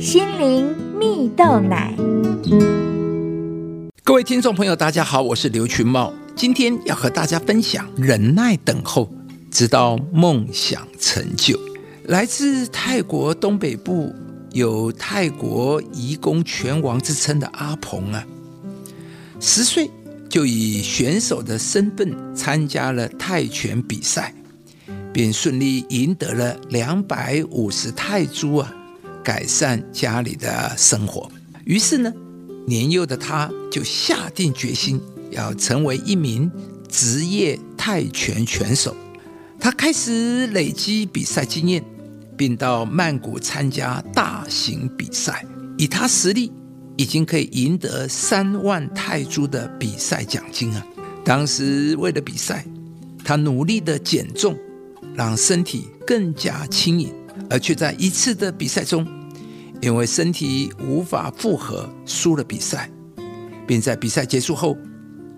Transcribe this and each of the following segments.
心灵蜜豆奶。各位听众朋友，大家好，我是刘群茂，今天要和大家分享忍耐等候，直到梦想成就。来自泰国东北部，有泰国移工拳王之称的阿鹏啊，十岁就以选手的身份参加了泰拳比赛，并顺利赢得了两百五十泰铢啊，改善家里的生活。于是呢。年幼的他就下定决心要成为一名职业泰拳拳手。他开始累积比赛经验，并到曼谷参加大型比赛。以他实力，已经可以赢得三万泰铢的比赛奖金啊！当时为了比赛，他努力的减重，让身体更加轻盈，而却在一次的比赛中。因为身体无法负荷，输了比赛，并在比赛结束后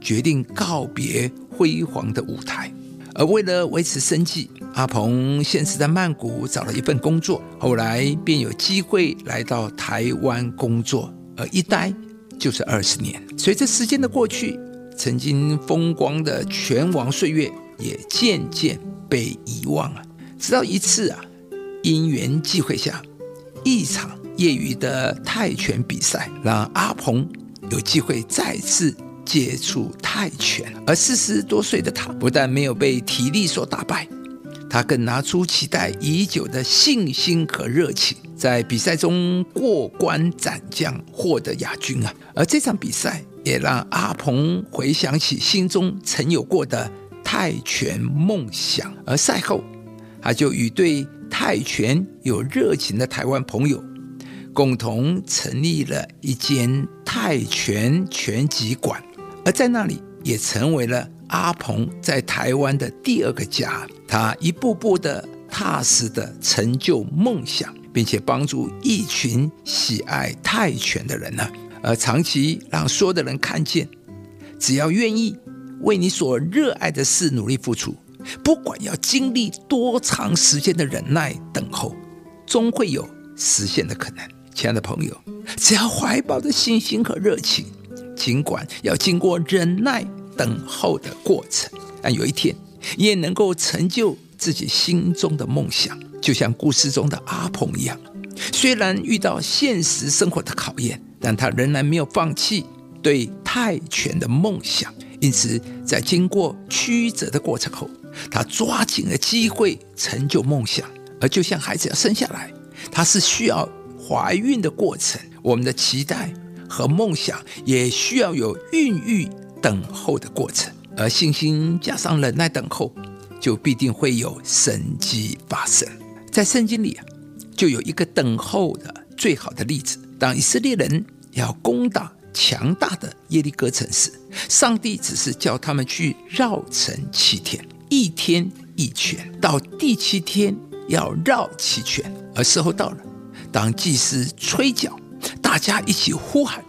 决定告别辉煌的舞台。而为了维持生计，阿鹏先是在曼谷找了一份工作，后来便有机会来到台湾工作，而一待就是二十年。随着时间的过去，曾经风光的拳王岁月也渐渐被遗忘了。直到一次啊，因缘际会下，一场。业余的泰拳比赛让阿鹏有机会再次接触泰拳，而四十多岁的他不但没有被体力所打败，他更拿出期待已久的信心和热情，在比赛中过关斩将，获得亚军啊！而这场比赛也让阿鹏回想起心中曾有过的泰拳梦想，而赛后他就与对泰拳有热情的台湾朋友。共同成立了一间泰拳拳击馆，而在那里也成为了阿鹏在台湾的第二个家。他一步步的踏实的成就梦想，并且帮助一群喜爱泰拳的人呢，而长期让所有的人看见，只要愿意为你所热爱的事努力付出，不管要经历多长时间的忍耐等候，终会有实现的可能。亲爱的朋友，只要怀抱着信心和热情，尽管要经过忍耐等候的过程，但有一天也能够成就自己心中的梦想。就像故事中的阿鹏一样，虽然遇到现实生活的考验，但他仍然没有放弃对泰拳的梦想。因此，在经过曲折的过程后，他抓紧了机会成就梦想。而就像孩子要生下来，他是需要。怀孕的过程，我们的期待和梦想也需要有孕育、等候的过程，而信心加上忍耐等候，就必定会有神迹发生。在圣经里啊，就有一个等候的最好的例子。当以色列人要攻打强大的耶利哥城时，上帝只是叫他们去绕城七天，一天一圈，到第七天要绕七圈，而时候到了。当祭司吹角，大家一起呼喊，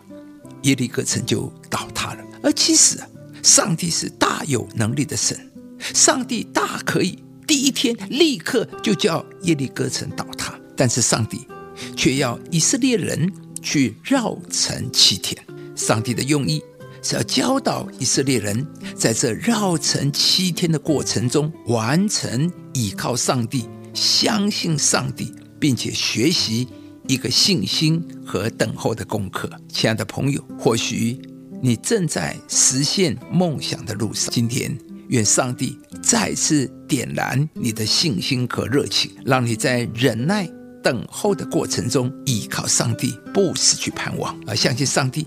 耶利哥城就倒塌了。而其实啊，上帝是大有能力的神，上帝大可以第一天立刻就叫耶利哥城倒塌，但是上帝却要以色列人去绕城七天。上帝的用意是要教导以色列人，在这绕城七天的过程中，完成依靠上帝、相信上帝。并且学习一个信心和等候的功课，亲爱的朋友，或许你正在实现梦想的路上。今天，愿上帝再次点燃你的信心和热情，让你在忍耐等候的过程中依靠上帝，不失去盼望，而相信上帝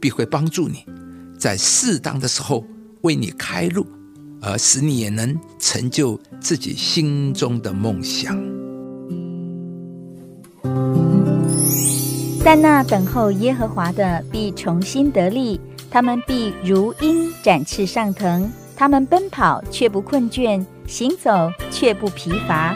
必会帮助你，在适当的时候为你开路，而使你也能成就自己心中的梦想。在那等候耶和华的必重新得力，他们必如鹰展翅上腾，他们奔跑却不困倦，行走却不疲乏。